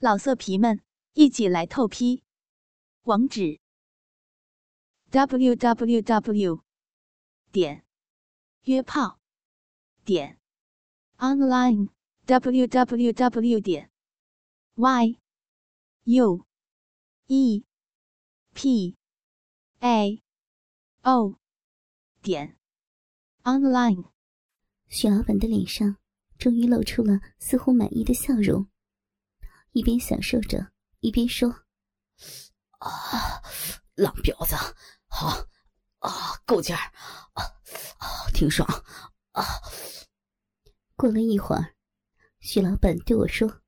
老色皮们，一起来透批！网址：w w w 点约炮点 online w w w 点 y u e p a o 点 online。许老板的脸上终于露出了似乎满意的笑容。一边享受着，一边说：“啊，浪婊子，好，啊，够劲儿，啊，啊，挺爽，啊。”过了一会儿，徐老板对我说：“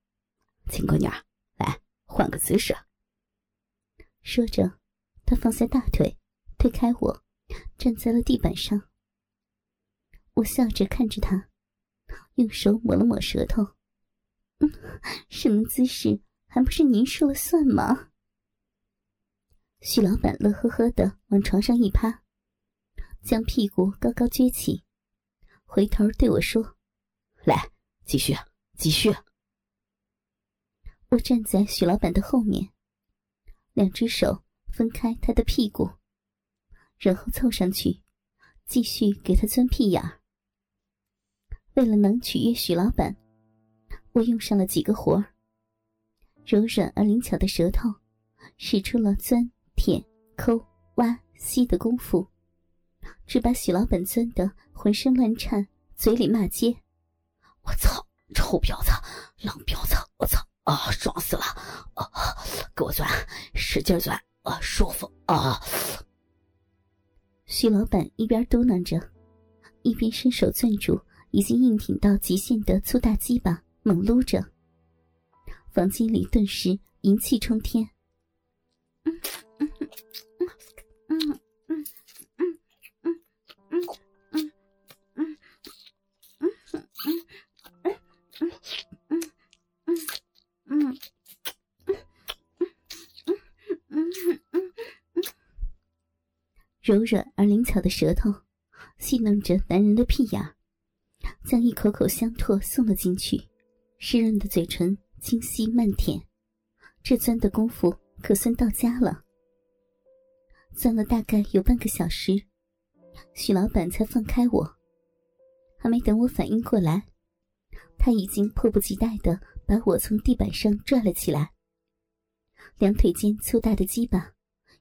秦姑娘，来换个姿势。”说着，他放下大腿，推开我，站在了地板上。我笑着看着他，用手抹了抹舌头。什么姿势还不是您说了算吗？徐老板乐呵呵的往床上一趴，将屁股高高撅起，回头对我说：“来，继续，继续。”我站在许老板的后面，两只手分开他的屁股，然后凑上去，继续给他钻屁眼儿。为了能取悦许老板。我用上了几个活儿，柔软而灵巧的舌头，使出了钻、舔、抠、挖、吸的功夫，只把许老板钻得浑身乱颤，嘴里骂街：“我操，臭婊子，浪婊子！我操啊，爽死了！啊，给我钻，使劲钻，啊，舒服啊！”许老板一边嘟囔着，一边伸手攥住已经硬挺到极限的粗大鸡巴。猛撸着，房间里顿时淫气冲天。柔软而灵巧的舌头戏弄着男人的屁眼，将一口口香唾送了进去。湿润的嘴唇清晰慢舔，这钻的功夫可算到家了。钻了大概有半个小时，许老板才放开我。还没等我反应过来，他已经迫不及待的把我从地板上拽了起来。两腿间粗大的鸡巴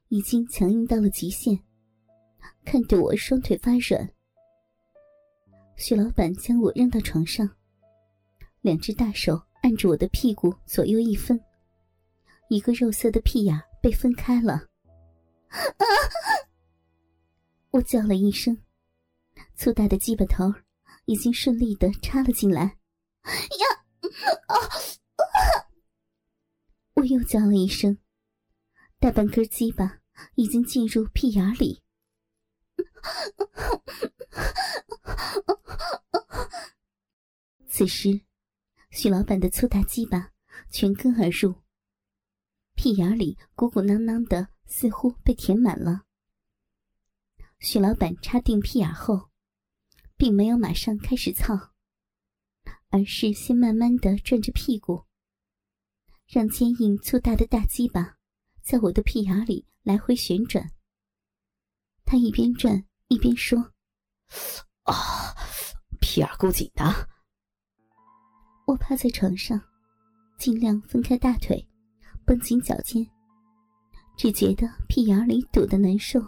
已经强硬到了极限，看得我双腿发软。许老板将我扔到床上。两只大手按住我的屁股，左右一分，一个肉色的屁眼被分开了。我叫了一声，粗大的鸡巴头已经顺利的插了进来。呀！啊！我又叫了一声，大半根鸡巴已经进入屁眼里。此时。许老板的粗大鸡巴全根而入，屁眼里鼓鼓囊囊的，似乎被填满了。许老板插定屁眼后，并没有马上开始操，而是先慢慢的转着屁股，让坚硬粗大的大鸡巴在我的屁眼里来回旋转。他一边转一边说：“啊，屁眼够紧的。”趴在床上，尽量分开大腿，绷紧脚尖，只觉得屁眼里堵得难受。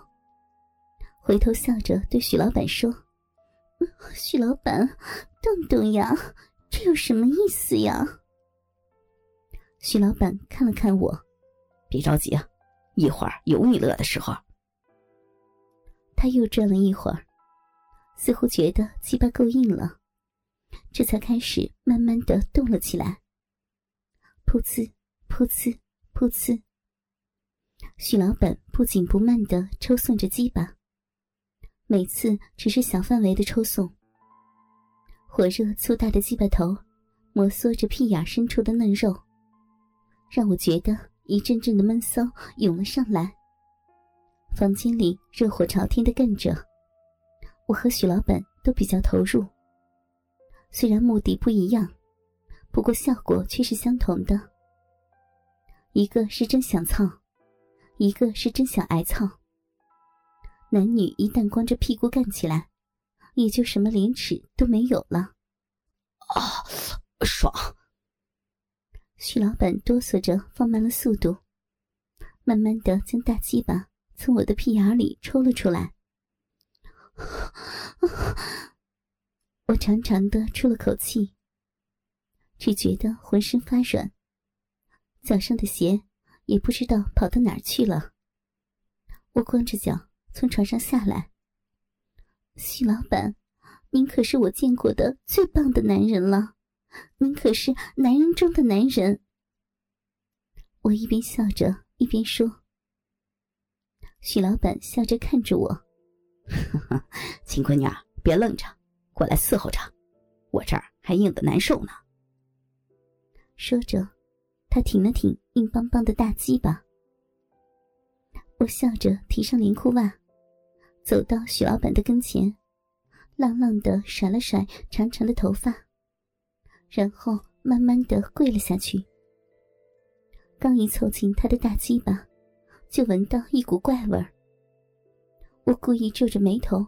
回头笑着对许老板说：“许老板，动动呀，这有什么意思呀？”许老板看了看我，别着急啊，一会儿有你乐的时候。他又转了一会儿，似乎觉得鸡巴够硬了。这才开始慢慢的动了起来，噗呲，噗呲，噗呲。许老板不紧不慢的抽送着鸡巴，每次只是小范围的抽送。火热粗大的鸡巴头摩挲着屁眼深处的嫩肉，让我觉得一阵阵的闷骚涌了上来。房间里热火朝天的干着，我和许老板都比较投入。虽然目的不一样，不过效果却是相同的。一个是真想操，一个是真想挨操。男女一旦光着屁股干起来，也就什么廉耻都没有了。啊，爽！徐老板哆嗦着放慢了速度，慢慢的将大鸡巴从我的屁眼里抽了出来。我长长的出了口气，只觉得浑身发软，脚上的鞋也不知道跑到哪儿去了。我光着脚。从床上下来，徐老板，您可是我见过的最棒的男人了，您可是男人中的男人。我一边笑着一边说。徐老板笑着看着我，秦闺女，别愣着，过来伺候着，我这儿还硬的难受呢。说着，他挺了挺硬邦邦的大鸡巴。我笑着提上连裤袜。走到许老板的跟前，浪浪的甩了甩长长的头发，然后慢慢的跪了下去。刚一凑近他的大鸡巴，就闻到一股怪味儿。我故意皱着眉头，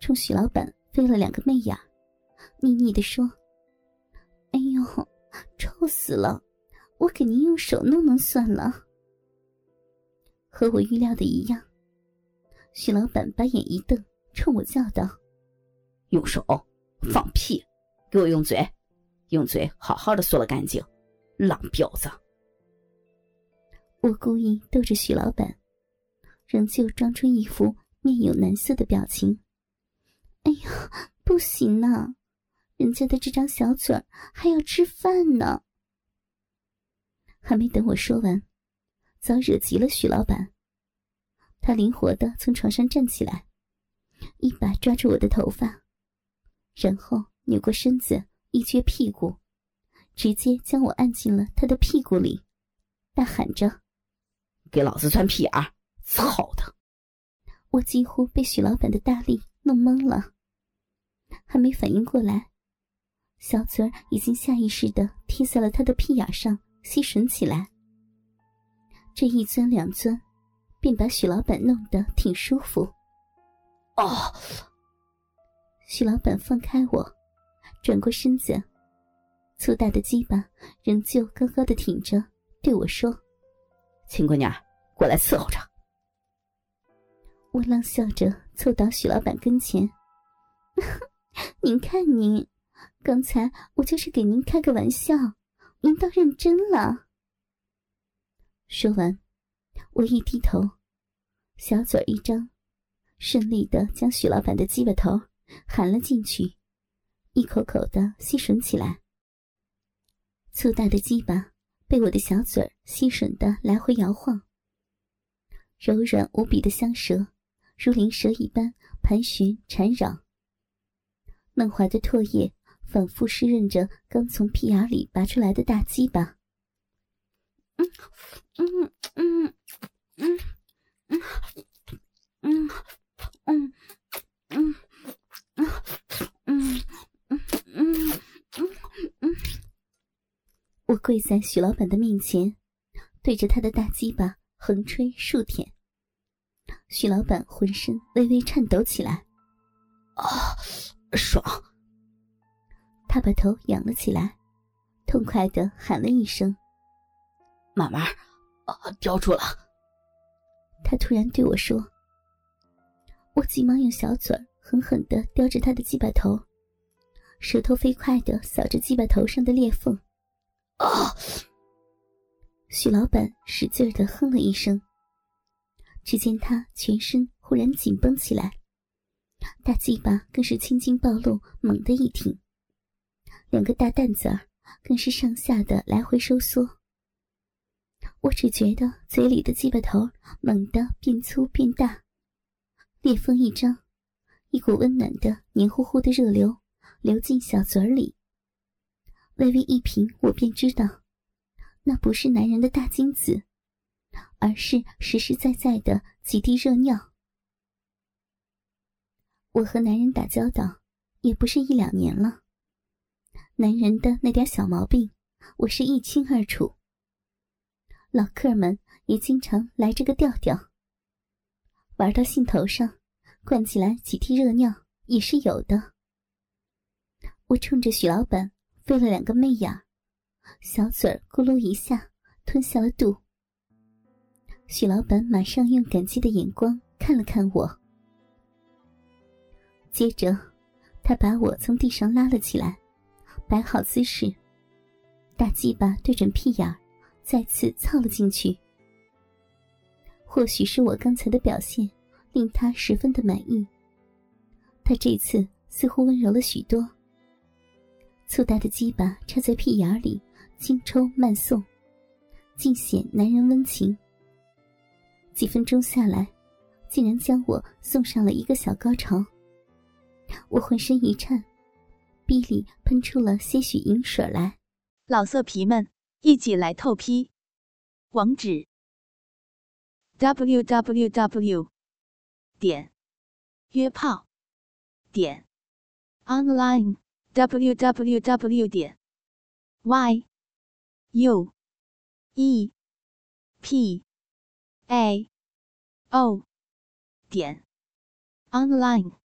冲许老板飞了两个媚眼，腻腻的说：“哎呦，臭死了！我给您用手弄弄算了。”和我预料的一样。许老板把眼一瞪，冲我叫道：“用手？放屁！给我用嘴，用嘴好好的嗦了干净，浪婊子！”我故意逗着许老板，仍旧装出一副面有难色的表情。“哎呀，不行呐，人家的这张小嘴儿还要吃饭呢。”还没等我说完，早惹急了许老板。他灵活的从床上站起来，一把抓住我的头发，然后扭过身子，一撅屁股，直接将我按进了他的屁股里，大喊着：“给老子穿屁眼！”操的！我几乎被许老板的大力弄懵了，还没反应过来，小嘴儿已经下意识的贴在了他的屁眼上，吸吮起来。这一钻两钻。便把许老板弄得挺舒服。哦，许老板放开我，转过身子，粗大的鸡巴仍旧高高的挺着，对我说：“秦姑娘，过来伺候着。”我冷笑着凑到许老板跟前：“ 您看您，刚才我就是给您开个玩笑，您倒认真了。”说完。我一低头，小嘴一张，顺利的将许老板的鸡巴头含了进去，一口口的吸吮起来。粗大的鸡巴被我的小嘴吸吮的来回摇晃，柔软无比的香舌如灵蛇一般盘旋缠绕，嫩滑的唾液反复湿润着刚从屁眼里拔出来的大鸡巴。嗯嗯嗯。嗯嗯嗯嗯嗯嗯嗯嗯嗯我跪在许老板的面前，对着他的大鸡巴横吹竖舔。许老板浑身微微颤抖起来，啊，爽！他把头仰了起来，痛快的喊了一声：“慢慢，啊，叼住了。”他突然对我说：“我急忙用小嘴狠狠的叼着他的鸡巴头，舌头飞快的扫着鸡巴头上的裂缝。”啊！许老板使劲的哼了一声，只见他全身忽然紧绷起来，大鸡巴更是青筋暴露，猛地一挺，两个大蛋子儿更是上下的来回收缩。我只觉得嘴里的鸡巴头猛地变粗变大，裂缝一张，一股温暖的黏糊糊的热流流进小嘴里。微微一品，我便知道，那不是男人的大精子，而是实实在在的几滴热尿。我和男人打交道也不是一两年了，男人的那点小毛病，我是一清二楚。老客们也经常来这个调调。玩到兴头上，灌起来几滴热尿也是有的。我冲着许老板飞了两个媚眼，小嘴咕噜一下吞下了肚。许老板马上用感激的眼光看了看我，接着他把我从地上拉了起来，摆好姿势，大鸡巴对准屁眼儿，再次操了进去。或许是我刚才的表现令他十分的满意，他这次似乎温柔了许多。粗大的鸡巴插在屁眼里，轻抽慢送，尽显男人温情。几分钟下来，竟然将我送上了一个小高潮。我浑身一颤，逼里喷出了些许银水来。老色皮们，一起来透批！网址：w w w. 点约炮点 online。www 点 y u e p a. O. 点。Online。